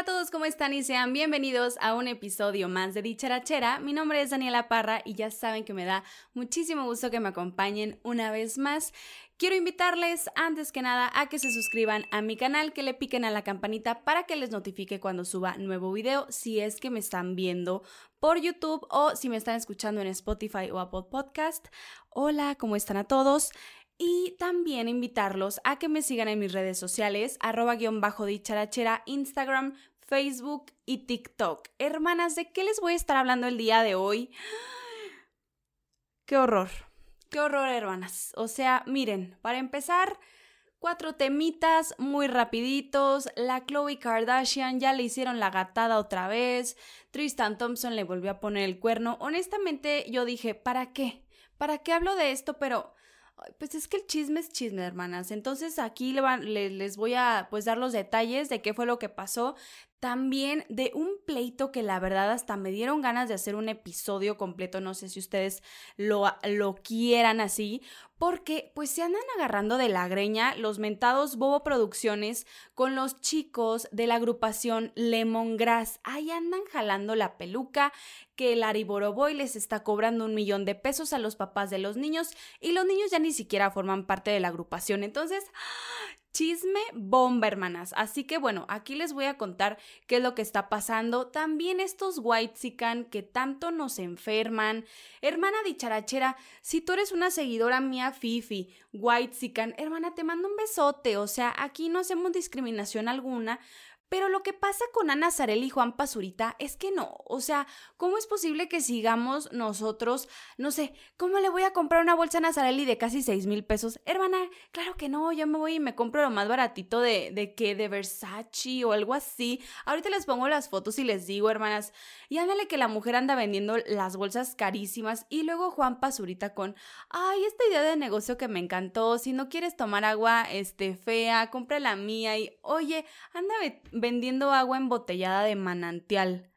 Hola a todos, ¿cómo están? Y sean bienvenidos a un episodio más de Dicharachera. Mi nombre es Daniela Parra y ya saben que me da muchísimo gusto que me acompañen una vez más. Quiero invitarles antes que nada a que se suscriban a mi canal, que le piquen a la campanita para que les notifique cuando suba nuevo video, si es que me están viendo por YouTube o si me están escuchando en Spotify o Apple Podcast. Hola, ¿cómo están a todos? Y también invitarlos a que me sigan en mis redes sociales, arroba guion bajo dicharachera, Instagram, Facebook y TikTok. Hermanas, ¿de qué les voy a estar hablando el día de hoy? ¡Qué horror! ¡Qué horror, hermanas! O sea, miren, para empezar, cuatro temitas muy rapiditos. La Chloe Kardashian ya le hicieron la gatada otra vez. Tristan Thompson le volvió a poner el cuerno. Honestamente, yo dije, ¿para qué? ¿Para qué hablo de esto? Pero pues es que el chisme es chisme, hermanas. Entonces aquí les voy a pues dar los detalles de qué fue lo que pasó. También de un pleito que la verdad hasta me dieron ganas de hacer un episodio completo, no sé si ustedes lo, lo quieran así, porque pues se andan agarrando de la greña los mentados Bobo Producciones con los chicos de la agrupación Lemongrass. Ahí andan jalando la peluca, que el Ariboroboy les está cobrando un millón de pesos a los papás de los niños y los niños ya ni siquiera forman parte de la agrupación. Entonces, Chisme bomba, hermanas. Así que bueno, aquí les voy a contar qué es lo que está pasando. También estos whitezican que tanto nos enferman. Hermana dicharachera, si tú eres una seguidora mía, Fifi, whitezican, hermana, te mando un besote. O sea, aquí no hacemos discriminación alguna, pero lo que pasa con Ana Zarelli y Juan Pazurita es que no. O sea, ¿cómo es posible que sigamos nosotros, no sé, ¿cómo le voy a comprar una bolsa a Ana Zarelli de casi 6 mil pesos? Hermana, claro que no, yo me voy y me compro lo más baratito de, de de Versace o algo así. Ahorita les pongo las fotos y les digo, hermanas, y ándale que la mujer anda vendiendo las bolsas carísimas y luego Juan Pazurita con, ay, esta idea de negocio que me encantó, si no quieres tomar agua, este, fea, compra la mía y, oye, anda vendiendo agua embotellada de manantial.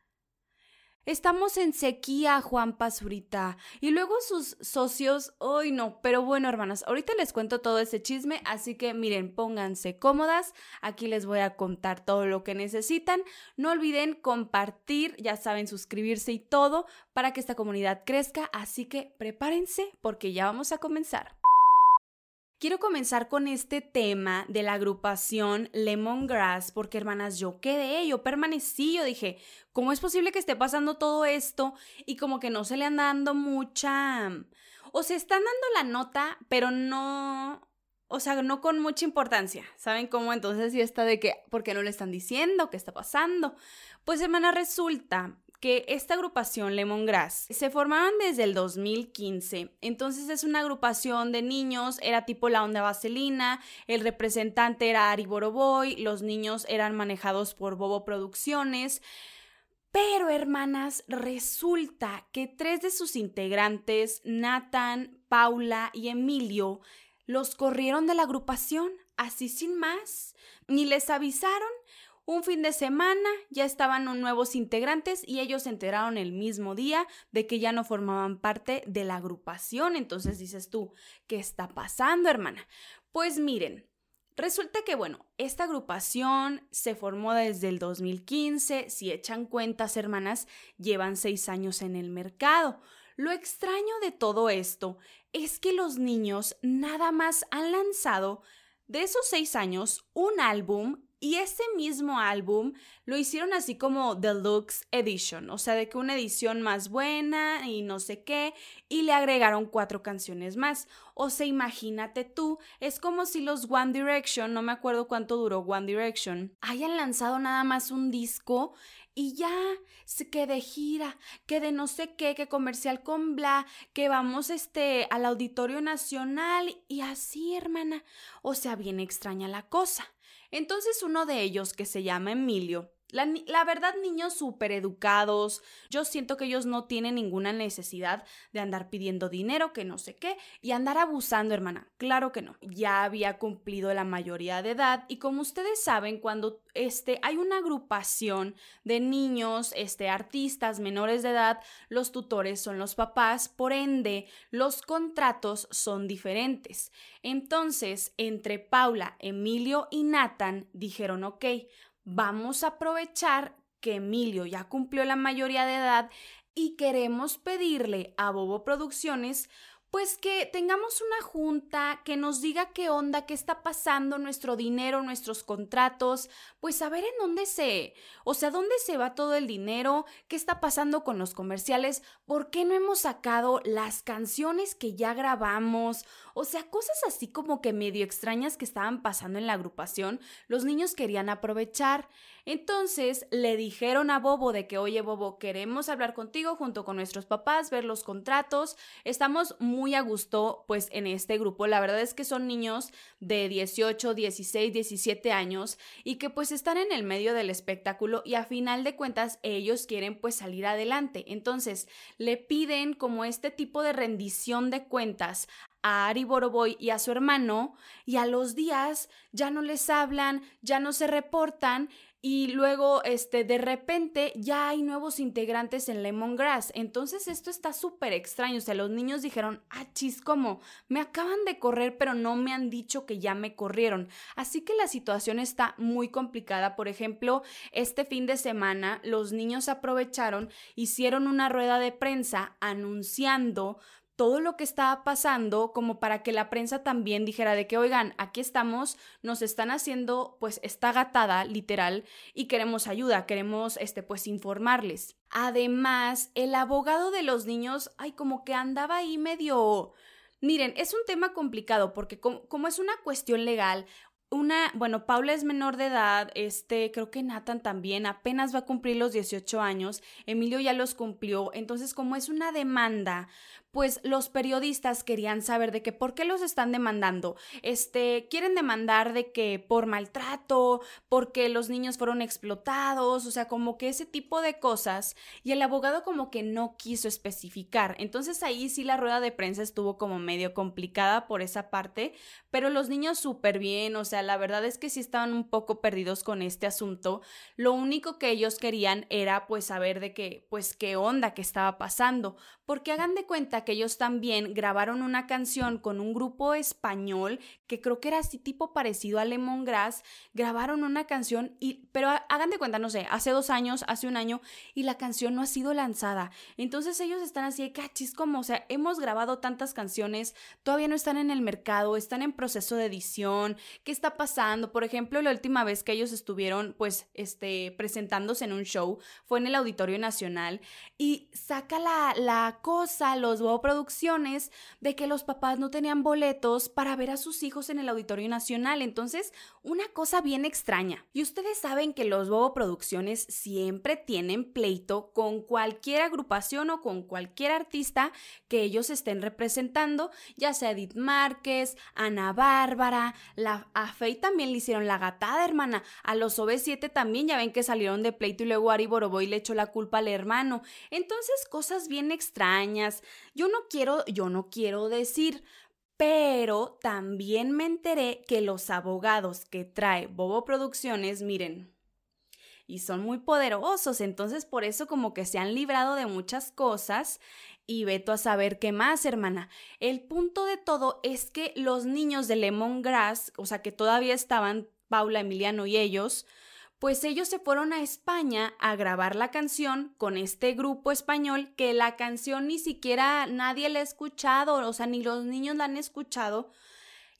Estamos en sequía, Juan Pazurita. Y luego sus socios, hoy no, pero bueno, hermanas, ahorita les cuento todo ese chisme, así que miren, pónganse cómodas. Aquí les voy a contar todo lo que necesitan. No olviden compartir, ya saben, suscribirse y todo para que esta comunidad crezca, así que prepárense porque ya vamos a comenzar. Quiero comenzar con este tema de la agrupación Lemongrass, porque hermanas, yo quedé, yo permanecí, yo dije, ¿cómo es posible que esté pasando todo esto y como que no se le anda dando mucha... O se están dando la nota, pero no... O sea, no con mucha importancia. ¿Saben cómo? Entonces sí está de que, ¿por qué no le están diciendo? ¿Qué está pasando? Pues hermana, resulta que esta agrupación Lemongrass se formaron desde el 2015. Entonces es una agrupación de niños, era tipo la onda vaselina, el representante era Ari Boroboy, los niños eran manejados por Bobo Producciones. Pero, hermanas, resulta que tres de sus integrantes, Nathan, Paula y Emilio, los corrieron de la agrupación, así sin más. Ni les avisaron, un fin de semana ya estaban nuevos integrantes y ellos se enteraron el mismo día de que ya no formaban parte de la agrupación. Entonces dices tú, ¿qué está pasando, hermana? Pues miren, Resulta que, bueno, esta agrupación se formó desde el 2015, si echan cuentas, hermanas, llevan seis años en el mercado. Lo extraño de todo esto es que los niños nada más han lanzado de esos seis años un álbum Y ese mismo álbum lo hicieron así como Deluxe Edition, o sea, de que una edición más buena y no sé qué, y le agregaron cuatro canciones más. O sea, imagínate tú, es como si los One Direction, no me acuerdo cuánto duró One Direction, hayan lanzado nada más un disco y ya, que de gira, que de no sé qué, que comercial con bla, que vamos este al Auditorio Nacional y así, hermana. O sea, bien extraña la cosa. Entonces uno de ellos, que se llama Emilio, la, verdad, niños súper educados. Yo siento que ellos no tienen ninguna necesidad de andar pidiendo dinero, que no sé qué, y andar abusando, hermana. Claro que no. Ya había cumplido la mayoría de edad y como ustedes saben, cuando este, hay una agrupación de niños, este, artistas menores de edad, los tutores son los papás, por ende, los contratos son diferentes. Entonces, entre Paula, Emilio y Nathan dijeron, ok, vamos a aprovechar que Emilio ya cumplió la mayoría de edad y queremos pedirle a Bobo Producciones pues que tengamos una junta, que nos diga qué onda, qué está pasando, nuestro dinero, nuestros contratos, pues saber en dónde se, o sea, dónde se va todo el dinero, qué está pasando con los comerciales, por qué no hemos sacado las canciones que ya grabamos, o sea, cosas así como que medio extrañas que estaban pasando en la agrupación, los niños querían aprovechar. Entonces le dijeron a Bobo de que, oye Bobo, queremos hablar contigo junto con nuestros papás, ver los contratos, estamos muy a gusto pues en este grupo, la verdad es que son niños de 18, 16, 17 años y que pues están en el medio del espectáculo y a final de cuentas ellos quieren pues salir adelante. Entonces le piden como este tipo de rendición de cuentas a Ari Boroboy y a su hermano y a los días ya no les hablan, ya no se reportan y luego este de repente ya hay nuevos integrantes en Lemongrass. Entonces esto está súper extraño, o sea, los niños dijeron, "Ah, chis, ¿cómo? Me acaban de correr, pero no me han dicho que ya me corrieron." Así que la situación está muy complicada. Por ejemplo, este fin de semana los niños aprovecharon, hicieron una rueda de prensa anunciando todo lo que estaba pasando como para que la prensa también dijera de que, oigan, aquí estamos, nos están haciendo pues esta gatada literal y queremos ayuda, queremos este pues informarles. Además, el abogado de los niños, ay, como que andaba ahí medio... Miren, es un tema complicado porque como, como es una cuestión legal, una, bueno, Paula es menor de edad, este, creo que Nathan también apenas va a cumplir los 18 años, Emilio ya los cumplió, entonces como es una demanda, pues los periodistas querían saber de que por qué los están demandando. Este, quieren demandar de que por maltrato, porque los niños fueron explotados, o sea, como que ese tipo de cosas. Y el abogado como que no quiso especificar. Entonces ahí sí la rueda de prensa estuvo como medio complicada por esa parte, pero los niños súper bien, o sea, la verdad es que sí estaban un poco perdidos con este asunto. Lo único que ellos querían era pues saber de qué, pues qué onda que estaba pasando, porque hagan de cuenta que ellos también grabaron una canción con un grupo español que creo que era así tipo parecido a Lemongrass, grabaron una canción y pero hagan de cuenta, no sé, hace dos años, hace un año y la canción no ha sido lanzada. Entonces ellos están así de cachis como, o sea, hemos grabado tantas canciones, todavía no están en el mercado, están en proceso de edición, ¿qué está pasando? Por ejemplo, la última vez que ellos estuvieron pues este presentándose en un show fue en el Auditorio Nacional y saca la, la cosa, los producciones de que los papás no tenían boletos para ver a sus hijos en el Auditorio Nacional. Entonces, una cosa bien extraña. Y ustedes saben que los Bobo Producciones siempre tienen pleito con cualquier agrupación o con cualquier artista que ellos estén representando, ya sea Edith Márquez, Ana Bárbara, la, a Faye también le hicieron la gatada, hermana. A los OV7 también ya ven que salieron de pleito y luego Ari Boroboy le echó la culpa al hermano. Entonces, cosas bien extrañas. Yo no quiero, yo no quiero decir, pero también me enteré que los abogados que trae Bobo Producciones, miren, y son muy poderosos, entonces por eso como que se han librado de muchas cosas y veto a saber qué más, hermana. El punto de todo es que los niños de Lemongrass, o sea, que todavía estaban Paula, Emiliano y ellos, pues ellos se fueron a España a grabar la canción con este grupo español que la canción ni siquiera nadie la ha escuchado, o sea, ni los niños la han escuchado.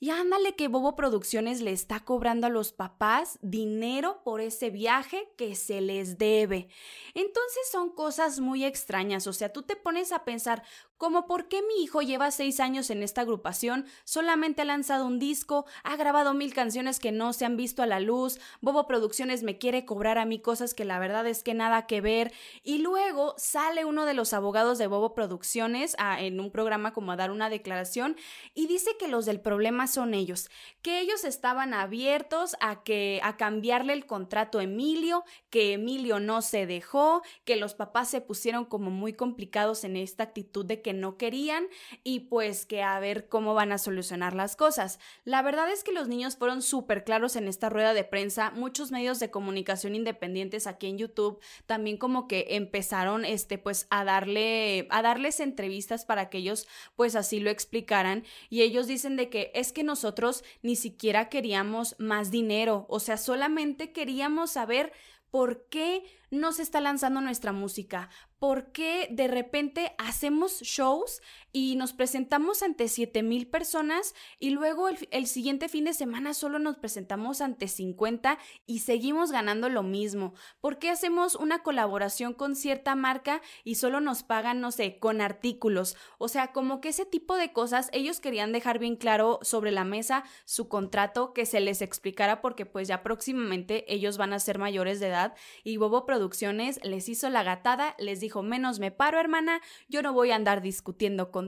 Y ándale que Bobo Producciones le está cobrando a los papás dinero por ese viaje que se les debe. Entonces son cosas muy extrañas, o sea, tú te pones a pensar, como por qué mi hijo lleva seis años en esta agrupación, solamente ha lanzado un disco, ha grabado mil canciones que no se han visto a la luz, Bobo Producciones me quiere cobrar a mí cosas que la verdad es que nada que ver, y luego sale uno de los abogados de Bobo Producciones en un programa como a dar una declaración y dice que los del problema son ellos, que ellos estaban abiertos a que a cambiarle el contrato a Emilio, que Emilio no se dejó, que los papás se pusieron como muy complicados en esta actitud de que no querían y pues que a ver cómo van a solucionar las cosas. La verdad es que los niños fueron súper claros en esta rueda de prensa, muchos medios de comunicación independientes aquí en YouTube también como que empezaron este pues a darle a darles entrevistas para que ellos pues así lo explicaran. Y ellos dicen de que es que nosotros ni siquiera queríamos más dinero, o sea, solamente queríamos saber por qué no se está lanzando nuestra música, por qué de repente hacemos shows y nos presentamos ante 7 mil personas y luego el, siguiente fin de semana solo nos presentamos ante 50 y seguimos ganando lo mismo. ¿Por qué hacemos una colaboración con cierta marca y solo nos pagan, no sé, con artículos? O sea, como que ese tipo de cosas ellos querían dejar bien claro sobre la mesa su contrato, que se les explicara porque pues ya próximamente ellos van a ser mayores de edad y Bobo Producciones les hizo la gatada, les dijo, menos me paro hermana, yo no voy a andar discutiendo con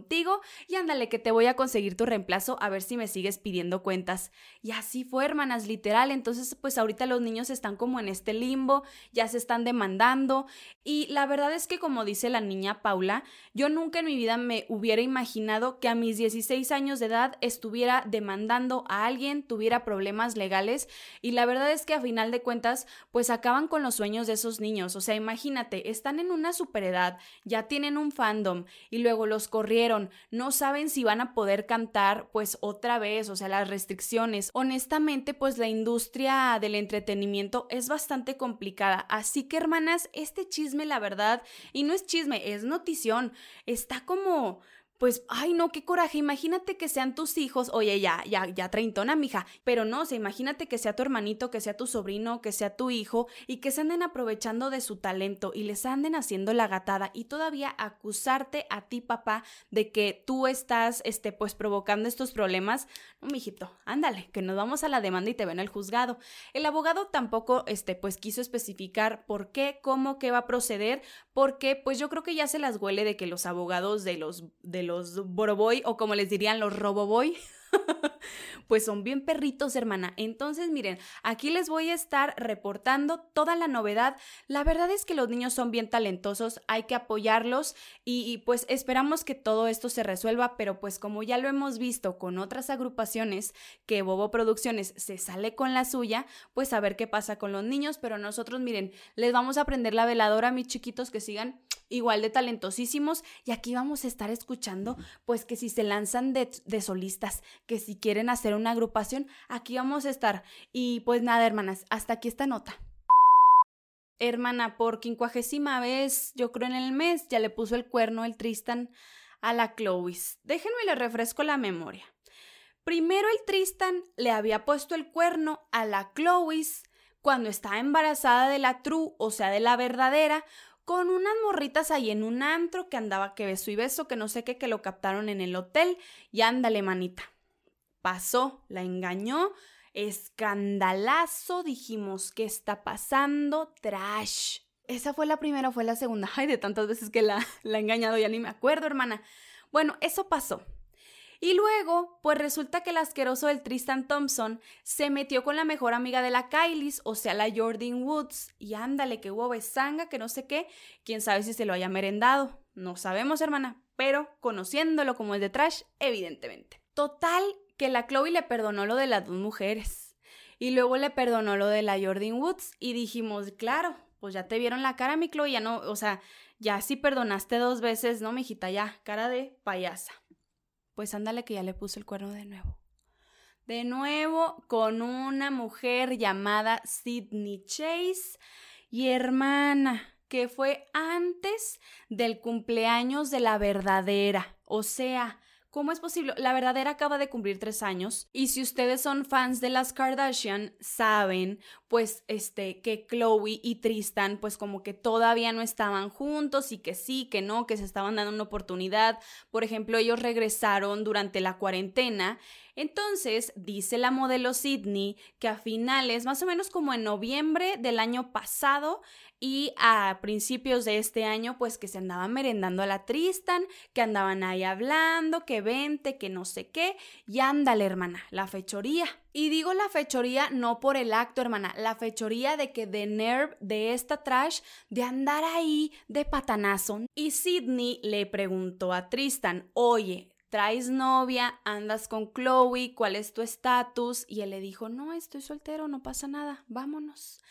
y ándale que te voy a conseguir tu reemplazo a ver si me sigues pidiendo cuentas. Y así fue, hermanas, literal. Entonces, pues ahorita los niños están como en este limbo, ya se están demandando. Y la verdad es que, como dice la niña Paula, yo nunca en mi vida me hubiera imaginado que a mis 16 años de edad estuviera demandando a alguien, tuviera problemas legales. Y la verdad es que a final de cuentas, pues acaban con los sueños de esos niños. O sea, imagínate, están en una superedad, ya tienen un fandom y luego los corrieron no saben si van a poder cantar pues otra vez, o sea, las restricciones. Honestamente, pues la industria del entretenimiento es bastante complicada, así que hermanas, este chisme, la verdad, y no es chisme, es notición, está como pues, ay, no, qué coraje. Imagínate que sean tus hijos, oye, ya, ya, ya treintona, mija. Pero no, o sea, imagínate que sea tu hermanito, que sea tu sobrino, que sea tu hijo y que se anden aprovechando de su talento y les anden haciendo la gatada y todavía acusarte a ti, papá, de que tú estás, este, pues provocando estos problemas. No, mijito, ándale, que nos vamos a la demanda y te ven el juzgado. El abogado tampoco, este, pues quiso especificar por qué, cómo, qué va a proceder, porque, pues yo creo que ya se las huele de que los abogados de los, de los Boroboy o como les dirían los Roboboy pues son bien perritos, hermana. Entonces, miren, aquí les voy a estar reportando toda la novedad. La verdad es que los niños son bien talentosos, hay que apoyarlos y, pues esperamos que todo esto se resuelva, pero pues como ya lo hemos visto con otras agrupaciones, que Bobo Producciones se sale con la suya, pues a ver qué pasa con los niños, pero nosotros, miren, les vamos a prender la veladora mis chiquitos que sigan igual de talentosísimos y aquí vamos a estar escuchando pues que si se lanzan de, de solistas, que si quieren hacer una agrupación, aquí vamos a estar. Y pues nada, hermanas, hasta aquí esta nota. Hermana, por quincuagésima vez, yo creo en el mes, ya le puso el cuerno el Tristan a la Chloe. Déjenme le refresco la memoria. Primero el Tristan le había puesto el cuerno a la Chloe cuando estaba embarazada de la True, o sea, de la verdadera, con unas morritas ahí en un antro que andaba que beso y beso, que no sé qué, que lo captaron en el hotel y ándale, manita pasó, la engañó, escandalazo, dijimos, ¿qué está pasando? Trash. ¿Esa fue la primera fue la segunda? Ay, de tantas veces que la, la he engañado, ya ni me acuerdo, hermana. Bueno, eso pasó. Y luego, pues resulta que el asqueroso del Tristan Thompson se metió con la mejor amiga de la Kylie, o sea, la Jordan Woods, y ándale, que hubo besanga, que no sé qué, quién sabe si se lo haya merendado. No sabemos, hermana, pero conociéndolo como es de trash, evidentemente. Total, que la Chloe le perdonó lo de las dos mujeres. Y luego le perdonó lo de la Jordan Woods. Y dijimos, claro, pues ya te vieron la cara, mi Chloe, ya no, o sea, ya sí perdonaste dos veces, ¿no, mijita? Ya, cara de payasa. Pues ándale que ya le puso el cuerno de nuevo. De nuevo con una mujer llamada Sidney Chase y hermana, que fue antes del cumpleaños de la verdadera. O sea, ¿Cómo es posible? La verdadera acaba de cumplir tres años y si ustedes son fans de las Kardashian, saben pues este que Chloe y Tristan pues como que todavía no estaban juntos y que sí, que no, que se estaban dando una oportunidad. Por ejemplo, ellos regresaron durante la cuarentena entonces, dice la modelo Sydney que a finales, más o menos como en noviembre del año pasado y a principios de este año, pues que se andaban merendando a la Tristan, que andaban ahí hablando, que vente, que no sé qué, y ándale, hermana, la fechoría. Y digo la fechoría no por el acto, hermana, la fechoría de que de nerve de esta trash de andar ahí de patanazo. Y Sydney le preguntó a Tristan, oye, traes novia, andas con Chloe, ¿cuál es tu estatus? Y él le dijo, no, estoy soltero, no pasa nada, vámonos.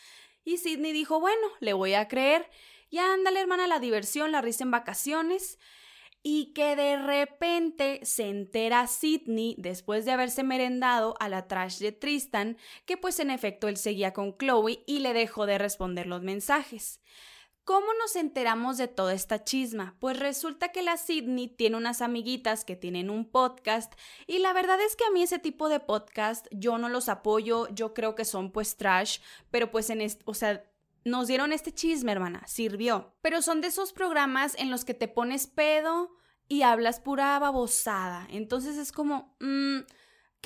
Y Sidney dijo, bueno, le voy a creer. Y ándale, hermana, la diversión, la risa en vacaciones. Y que de repente se entera Sidney, después de haberse merendado a la trash de Tristan, que pues en efecto él seguía con Chloe y le dejó de responder los mensajes. ¿Cómo nos enteramos de toda esta chisma? Pues resulta que la Sydney tiene unas amiguitas que tienen un podcast y la verdad es que a mí ese tipo de podcast yo no los apoyo, yo creo que son pues trash, pero pues en este, o sea, nos dieron este chisme, hermana, sirvió. Pero son de esos programas en los que te pones pedo y hablas pura babosada. Entonces es como, mmm,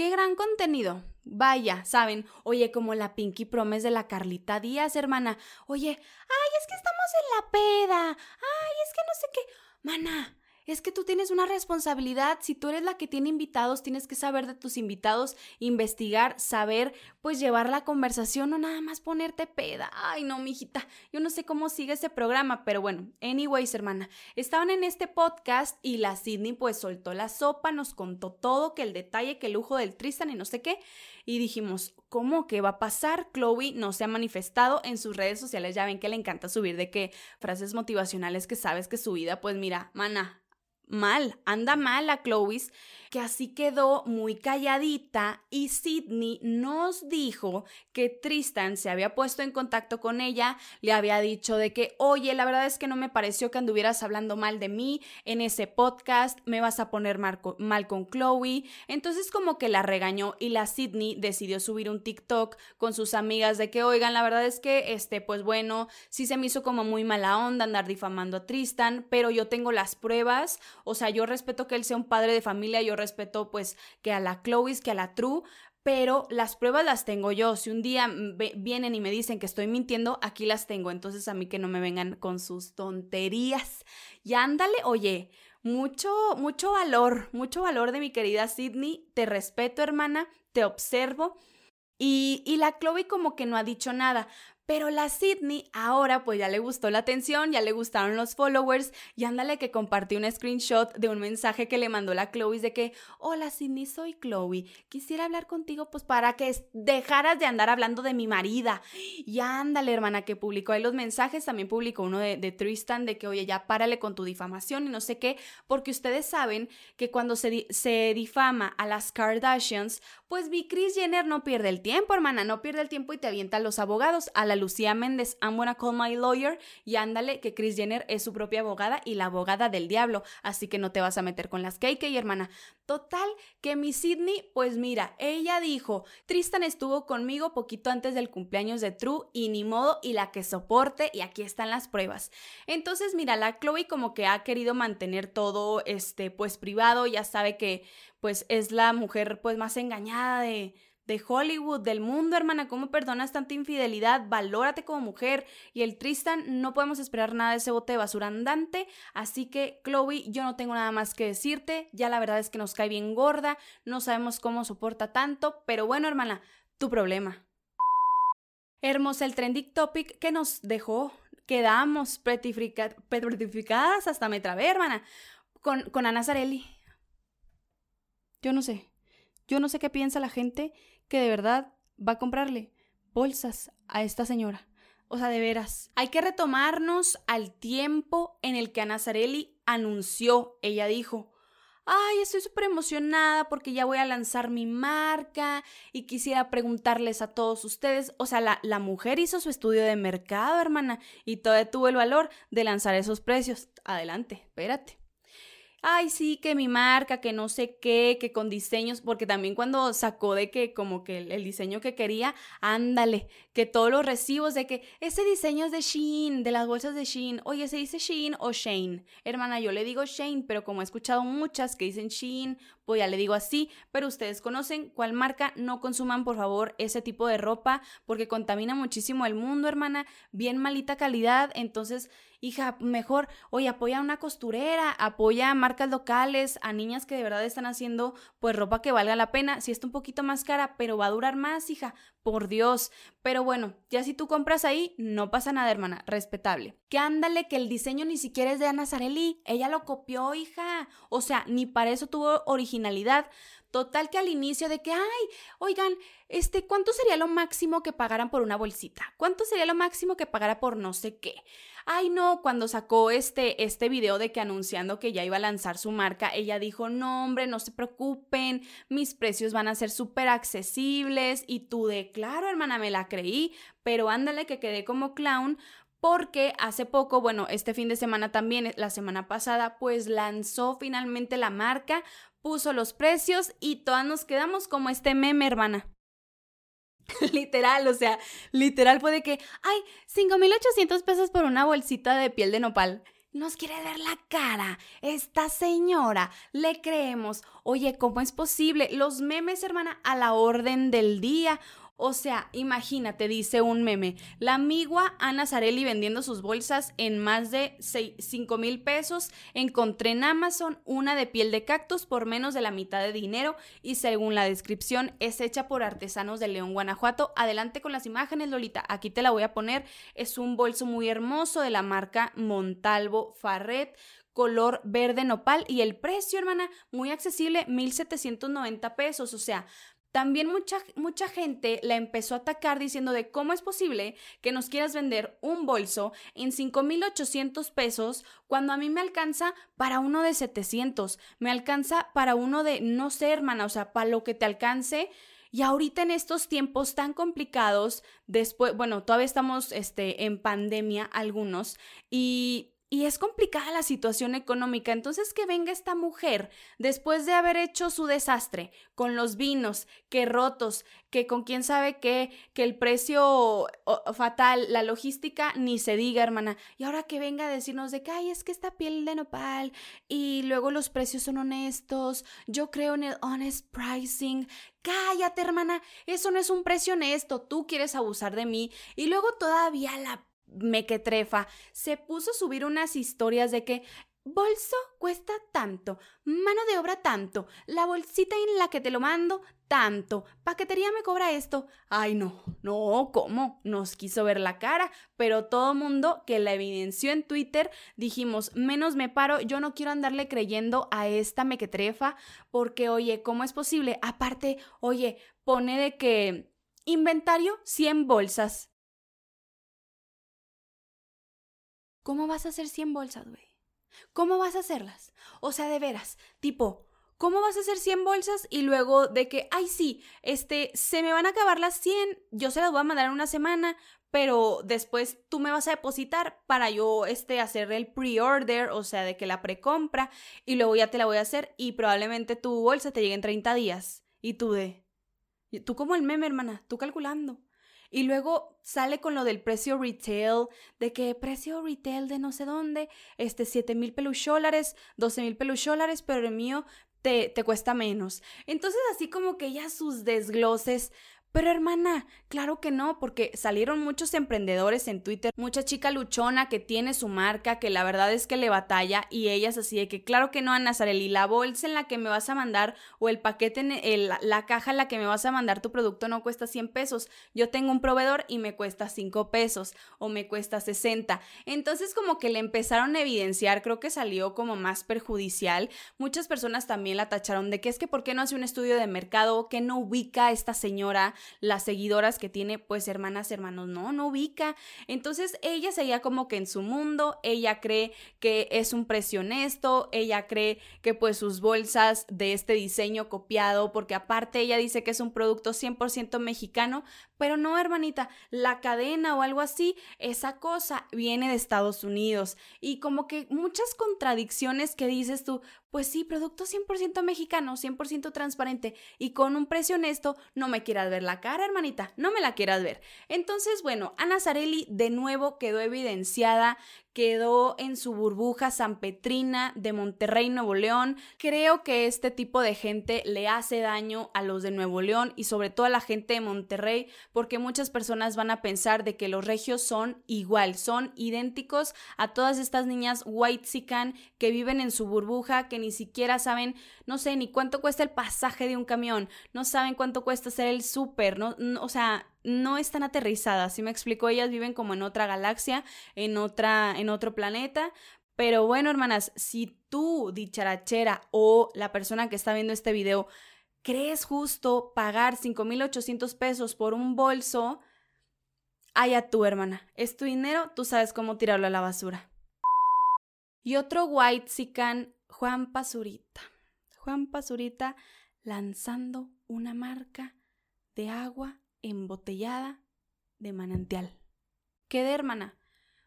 qué gran contenido. Vaya, ¿saben? Oye, como la Pinky Promise de la Carlita Díaz, hermana. Oye, ay, es que estamos en la peda. Ay, es que no sé qué. Mana, es que tú tienes una responsabilidad. Si tú eres la que tiene invitados, tienes que saber de tus invitados, investigar, saber, pues llevar la conversación, no nada más ponerte peda. Ay, no, mijita, yo no sé cómo sigue ese programa, pero bueno, anyways, hermana, estaban en este podcast y la Sidney pues soltó la sopa, nos contó todo, que el detalle, que el lujo del Tristan y no sé qué. Y dijimos, ¿cómo que va a pasar? Chloe no se ha manifestado en sus redes sociales, ya ven que le encanta subir de que frases motivacionales que sabes que su vida, pues mira, mana, mal, anda mal a Chloe, que así quedó muy calladita y Sidney nos dijo que Tristan se había puesto en contacto con ella, le había dicho de que, oye, la verdad es que no me pareció que anduvieras hablando mal de mí en ese podcast, me vas a poner mal con Chloe. Entonces como que la regañó y la Sidney decidió subir un TikTok con sus amigas de que, oigan, la verdad es que, este, pues bueno, sí se me hizo como muy mala onda andar difamando a Tristan, pero yo tengo las pruebas, o sea, yo respeto que él sea un padre de familia, yo respeto pues que a la Chloe, que a la True, pero las pruebas las tengo yo. Si un día vienen y me dicen que estoy mintiendo, aquí las tengo. Entonces a mí que no me vengan con sus tonterías. Y ándale, oye, mucho, mucho valor, mucho valor de mi querida Sydney. Te respeto, hermana, te observo. Y, y la Chloe como que no ha dicho nada, pero la Sydney ahora pues ya le gustó la atención, ya le gustaron los followers y ándale que compartió un screenshot de un mensaje que le mandó la Chloe de que, hola Sydney, soy Chloe, quisiera hablar contigo pues para que dejaras de andar hablando de mi marida. Y ándale hermana que publicó ahí los mensajes, también publicó uno de, Tristan de que, oye, ya párale con tu difamación y no sé qué, porque ustedes saben que cuando se, se difama a las Kardashians, pues vi Chris Jenner no pierde el tiempo, hermana, no pierde el tiempo y te avienta a los abogados, a la Lucía Méndez, I'm gonna call my lawyer, y ándale que Chris Jenner es su propia abogada y la abogada del diablo, así que no te vas a meter con las KK, hermana. Total, que mi Sidney, pues mira, ella dijo, Tristan estuvo conmigo poquito antes del cumpleaños de True y ni modo y la que soporte y aquí están las pruebas. Entonces, mira, la Chloe como que ha querido mantener todo, este, pues privado, ya sabe que pues es la mujer pues más engañada de de Hollywood, del mundo, hermana. ¿Cómo perdonas tanta infidelidad? Valórate como mujer. Y el Tristan, no podemos esperar nada de ese bote de basura andante. Así que, Chloe, yo no tengo nada más que decirte. Ya la verdad es que nos cae bien gorda. No sabemos cómo soporta tanto. Pero bueno, hermana, tu problema. Hermosa el trending topic que nos dejó. Quedamos petrificadas hasta me trabé, hermana. Con, con Ana Zarelli. Yo no sé. Yo no sé qué piensa la gente que de verdad va a comprarle bolsas a esta señora. O sea, de veras. Hay que retomarnos al tiempo en el que Ana Zarelli anunció, ella dijo, ay, estoy súper emocionada porque ya voy a lanzar mi marca y quisiera preguntarles a todos ustedes, o sea, la, la mujer hizo su estudio de mercado, hermana, y todavía tuvo el valor de lanzar esos precios. Adelante, espérate. Ay, sí, que mi marca, que no sé qué, que con diseños, porque también cuando sacó de que como que el, diseño que quería, ándale, que todos los recibos de que ese diseño es de Shein, de las bolsas de Shein, oye, ¿se dice Shein o Shane? Hermana, yo le digo Shane, pero como he escuchado muchas que dicen Shein, ya le digo así, pero ustedes conocen cuál marca, no consuman por favor ese tipo de ropa porque contamina muchísimo el mundo, hermana, bien malita calidad, entonces hija, mejor, oye, apoya a una costurera, apoya a marcas locales, a niñas que de verdad están haciendo pues ropa que valga la pena, si está un poquito más cara, pero va a durar más, hija, por Dios. Pero bueno, ya si tú compras ahí, no pasa nada, hermana, respetable. Que ándale, que el diseño ni siquiera es de Ana Zarelli, ella lo copió, hija. O sea, ni para eso tuvo originalidad. Total que al inicio de que, ay, oigan, este, ¿cuánto sería lo máximo que pagaran por una bolsita? ¿Cuánto sería lo máximo que pagara por no sé qué? Ay, no, cuando sacó este, este video de que anunciando que ya iba a lanzar su marca, ella dijo, no, hombre, no se preocupen, mis precios van a ser súper accesibles. Y tú de, claro, hermana, me la creí, pero ándale que quedé como clown porque hace poco, bueno, este fin de semana también, la semana pasada, pues lanzó finalmente la marca, puso los precios y todas nos quedamos como este meme, hermana. literal, o sea, literal puede que, ay, 5.800 pesos por una bolsita de piel de nopal. Nos quiere ver la cara. Esta señora, le creemos. Oye, ¿cómo es posible? Los memes, hermana, a la orden del día. O sea, imagínate, dice un meme, la amigua Ana Zarelli vendiendo sus bolsas en más de 5 mil pesos. Encontré en Amazon una de piel de cactus por menos de la mitad de dinero y según la descripción es hecha por artesanos de León, Guanajuato. Adelante con las imágenes, Lolita. Aquí te la voy a poner. Es un bolso muy hermoso de la marca Montalvo Farret color verde nopal y el precio, hermana, muy accesible, 1790 pesos, o sea, también mucha, mucha gente la empezó a atacar diciendo de cómo es posible que nos quieras vender un bolso en 5,800 pesos cuando a mí me alcanza para uno de 700, me alcanza para uno de, no sé, hermana, o sea, para lo que te alcance. Y ahorita en estos tiempos tan complicados, después, bueno, todavía estamos este, en pandemia algunos, y y es complicada la situación económica. Entonces que venga esta mujer después de haber hecho su desastre con los vinos, que rotos, que con quién sabe qué, que el precio fatal, la logística, ni se diga, hermana. Y ahora que venga a decirnos de que, ay, es que esta piel de nopal y luego los precios son honestos, yo creo en el honest pricing. Cállate, hermana, eso no es un precio honesto, tú quieres abusar de mí. Y luego todavía la mequetrefa, se puso a subir unas historias de que bolso cuesta tanto, mano de obra tanto, la bolsita en la que te lo mando tanto, paquetería me cobra esto. Ay, no, no, ¿cómo? Nos quiso ver la cara, pero todo mundo que la evidenció en Twitter dijimos, menos me paro, yo no quiero andarle creyendo a esta mequetrefa, porque oye, ¿cómo es posible? Aparte, oye, pone de que inventario 100 bolsas. ¿Cómo vas a hacer 100 bolsas, güey? ¿Cómo vas a hacerlas? O sea, de veras, tipo, ¿cómo vas a hacer 100 bolsas y luego de que, ay, sí, este, se me van a acabar las 100, yo se las voy a mandar en una semana, pero después tú me vas a depositar para yo, este, hacer el pre-order, o sea, de que la precompra, y luego ya te la voy a hacer y probablemente tu bolsa te llegue en 30 días. Y tú de... Tú como el meme, hermana, tú calculando. Y luego sale con lo del precio retail, de que precio retail de no sé dónde, este 7 mil pelucholares, 12 mil pelucholares, pero el mío te, te cuesta menos. Entonces así como que ya sus desgloses pero hermana, claro que no, porque salieron muchos emprendedores en Twitter, mucha chica luchona que tiene su marca, que la verdad es que le batalla y ellas así de que claro que no, Ana Zarelli, la bolsa en la que me vas a mandar o el paquete, en la caja en la que me vas a mandar tu producto no cuesta 100 pesos. Yo tengo un proveedor y me cuesta 5 pesos o me cuesta 60. Entonces como que le empezaron a evidenciar, creo que salió como más perjudicial. Muchas personas también la tacharon de que es que por qué no hace un estudio de mercado, que no ubica a esta señora las seguidoras que tiene, pues hermanas, hermanos, no, no ubica. Entonces ella seguía como que en su mundo, ella cree que es un precio honesto, ella cree que pues sus bolsas de este diseño copiado, porque aparte ella dice que es un producto 100% mexicano, pero no, hermanita, la cadena o algo así, esa cosa viene de Estados Unidos. Y como que muchas contradicciones que dices tú, Pues sí, producto 100% mexicano, 100% transparente y con un precio honesto, no me quieras ver la cara, hermanita, no me la quieras ver. Entonces, bueno, Ana Zarelli de nuevo quedó evidenciada quedó en su burbuja San Petrina de Monterrey, Nuevo León. Creo que este tipo de gente le hace daño a los de Nuevo León y sobre todo a la gente de Monterrey porque muchas personas van a pensar de que los regios son igual, son idénticos a todas estas niñas white sican que viven en su burbuja, que ni siquiera saben, no sé, ni cuánto cuesta el pasaje de un camión, no saben cuánto cuesta hacer el súper, no, o sea, no están aterrizadas, ¿sí me explico? Ellas viven como en otra galaxia, en otra, en otro planeta. Pero bueno, hermanas, si tú, dicharachera, o la persona que está viendo este video, crees justo pagar 5,800 pesos por un bolso, allá tú, hermana. Es tu dinero, tú sabes cómo tirarlo a la basura. Y otro white sican, Juan Pazurita. Juan Pazurita lanzando una marca de agua embotellada de manantial. Quedé, hermana.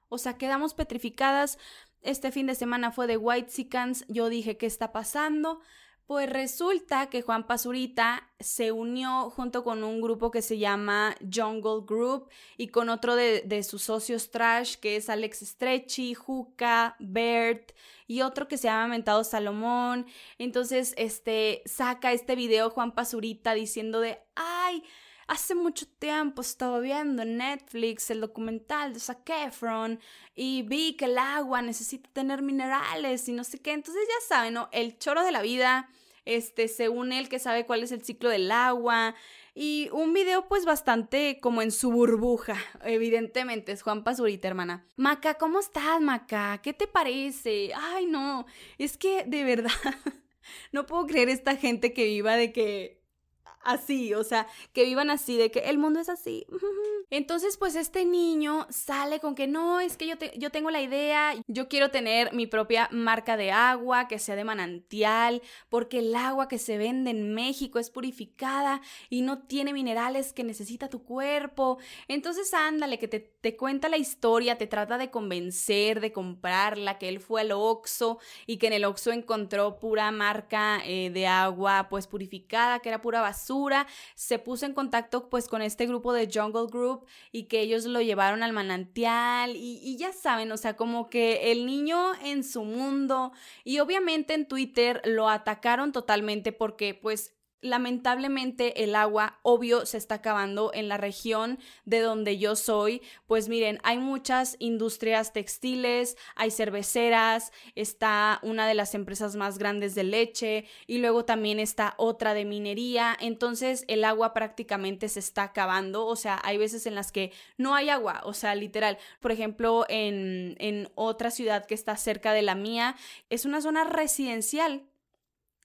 O sea, quedamos petrificadas. Este fin de semana fue de White Sicans. Yo dije, ¿qué está pasando? Pues resulta que Juan Pazurita se unió junto con un grupo que se llama Jungle Group y con otro de, sus socios trash que es Alex Stretchy, Juca, Bert y otro que se llama Mentado Salomón. Entonces, este, saca este video Juan Pazurita diciendo de, ay, Hace mucho tiempo estaba viendo en Netflix el documental de Zac Efron y vi que el agua necesita tener minerales y no sé qué. Entonces ya saben, ¿no? El choro de la vida, este, según él que sabe cuál es el ciclo del agua. Y un video pues bastante como en su burbuja, evidentemente, es Juan Pazurita, hermana. Maca, ¿cómo estás, Maca? ¿Qué te parece? Ay, no, es que de verdad, no puedo creer esta gente que viva de que así, o sea, que vivan así, de que el mundo es así. Entonces, pues este niño sale con que no, es que yo, yo tengo la idea, yo quiero tener mi propia marca de agua que sea de manantial, porque el agua que se vende en México es purificada y no tiene minerales que necesita tu cuerpo. Entonces, ándale, que te, te cuenta la historia, te trata de convencer de comprarla, que él fue al Oxxo y que en el Oxxo encontró pura marca eh, de agua pues purificada, que era pura basura se puso en contacto pues con este grupo de Jungle Group y que ellos lo llevaron al manantial y, y ya saben, o sea, como que el niño en su mundo y obviamente en Twitter lo atacaron totalmente porque pues lamentablemente el agua, obvio, se está acabando en la región de donde yo soy. Pues miren, hay muchas industrias textiles, hay cerveceras, está una de las empresas más grandes de leche y luego también está otra de minería. Entonces el agua prácticamente se está acabando. O sea, hay veces en las que no hay agua, o sea, literal. Por ejemplo, en, en otra ciudad que está cerca de la mía, es una zona residencial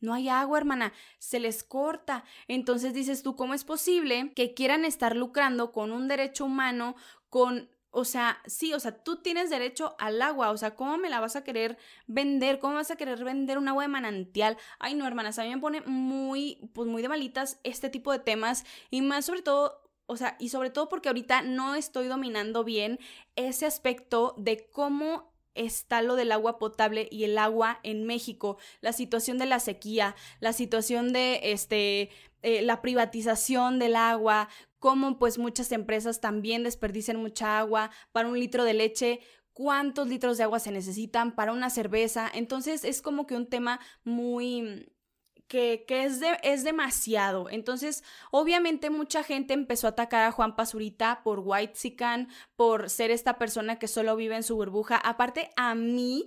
no hay agua, hermana, se les corta. Entonces dices tú, ¿cómo es posible que quieran estar lucrando con un derecho humano, con, o sea, sí, o sea, tú tienes derecho al agua, o sea, ¿cómo me la vas a querer vender? ¿Cómo vas a querer vender un agua de manantial? Ay, no, hermanas, a mí me pone muy, pues muy de malitas este tipo de temas y más sobre todo o sea, y sobre todo porque ahorita no estoy dominando bien ese aspecto de cómo está lo del agua potable y el agua en México, la situación de la sequía, la situación de este eh, la privatización del agua, cómo pues muchas empresas también desperdician mucha agua para un litro de leche, cuántos litros de agua se necesitan para una cerveza. Entonces es como que un tema muy que, es, es demasiado. Entonces, obviamente mucha gente empezó a atacar a Juan Pazurita por White Sican, por ser esta persona que solo vive en su burbuja. Aparte, a mí,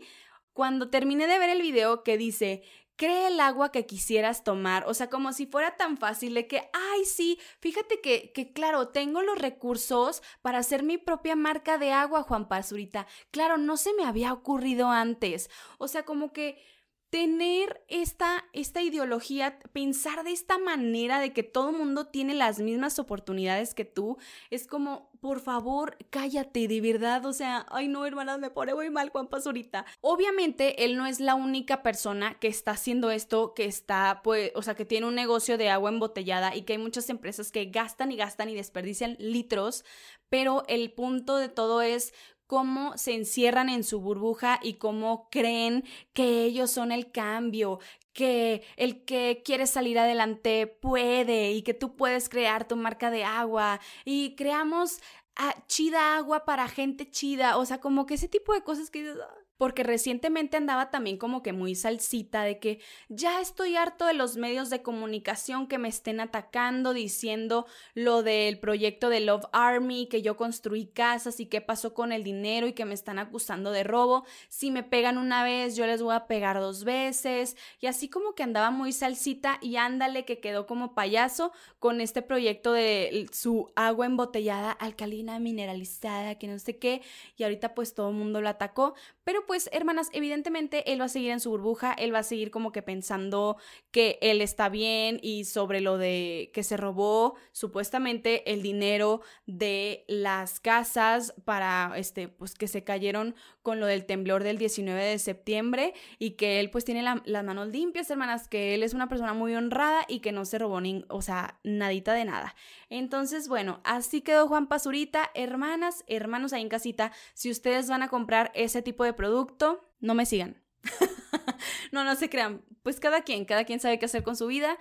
cuando terminé de ver el video que dice, cree el agua que quisieras tomar, o sea, como si fuera tan fácil de que, ay, sí, fíjate que, que claro, tengo los recursos para hacer mi propia marca de agua, Juan Pazurita. Claro, no se me había ocurrido antes. O sea, como que tener esta, esta ideología, pensar de esta manera de que todo mundo tiene las mismas oportunidades que tú, es como, por favor, cállate, de verdad, o sea, ay no, hermanas, me pone muy mal Juan Pazurita. Obviamente, él no es la única persona que está haciendo esto, que está, pues, o sea, que tiene un negocio de agua embotellada y que hay muchas empresas que gastan y gastan y desperdician litros, pero el punto de todo es cómo se encierran en su burbuja y cómo creen que ellos son el cambio, que el que quiere salir adelante puede y que tú puedes crear tu marca de agua. Y creamos ah, chida agua para gente chida, o sea, como que ese tipo de cosas que dices, porque recientemente andaba también como que muy salsita de que ya estoy harto de los medios de comunicación que me estén atacando diciendo lo del proyecto de Love Army, que yo construí casas y qué pasó con el dinero y que me están acusando de robo. Si me pegan una vez, yo les voy a pegar dos veces. Y así como que andaba muy salsita y ándale que quedó como payaso con este proyecto de su agua embotellada, alcalina, mineralizada, que no sé qué. Y ahorita pues todo el mundo lo atacó. Pero pues, hermanas, evidentemente él va a seguir en su burbuja, él va a seguir como que pensando que él está bien y sobre lo de que se robó supuestamente el dinero de las casas para, este, pues que se cayeron con lo del temblor del 19 de septiembre y que él pues tiene las manos limpias, hermanas, que él es una persona muy honrada y que no se robó ni, o sea, nadita de nada. Entonces, bueno, así quedó Juan Pazurita, hermanas, hermanos ahí en casita, si ustedes van a comprar ese tipo de productos, no me sigan. no, no se crean. Pues cada quien, cada quien sabe qué hacer con su vida,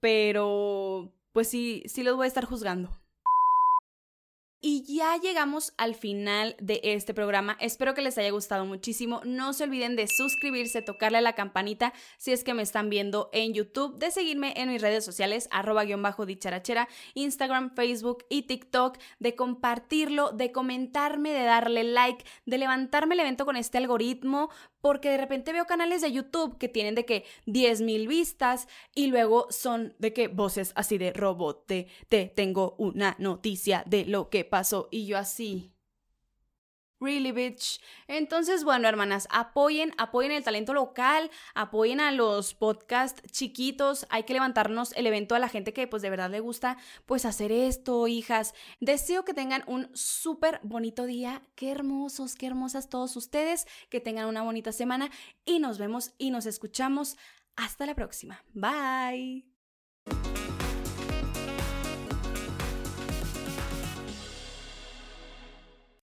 pero pues sí, sí los voy a estar juzgando. Y ya llegamos al final de este programa. Espero que les haya gustado muchísimo. No se olviden de suscribirse, tocarle la campanita si es que me están viendo en YouTube, de seguirme en mis redes sociales, arroba guion bajo dicharachera, Instagram, Facebook y TikTok, de compartirlo, de comentarme, de darle like, de levantarme el evento con este algoritmo, porque de repente veo canales de YouTube que tienen de que 10 mil vistas y luego son de que voces así de robot, de te tengo una noticia de lo que pasó y yo así. Really, bitch. Entonces, bueno, hermanas, apoyen, apoyen el talento local, apoyen a los podcasts chiquitos. Hay que levantarnos el evento a la gente que, pues, de verdad le gusta, pues, hacer esto, hijas. Deseo que tengan un súper bonito día. Qué hermosos, qué hermosas todos ustedes. Que tengan una bonita semana y nos vemos y nos escuchamos. Hasta la próxima. Bye.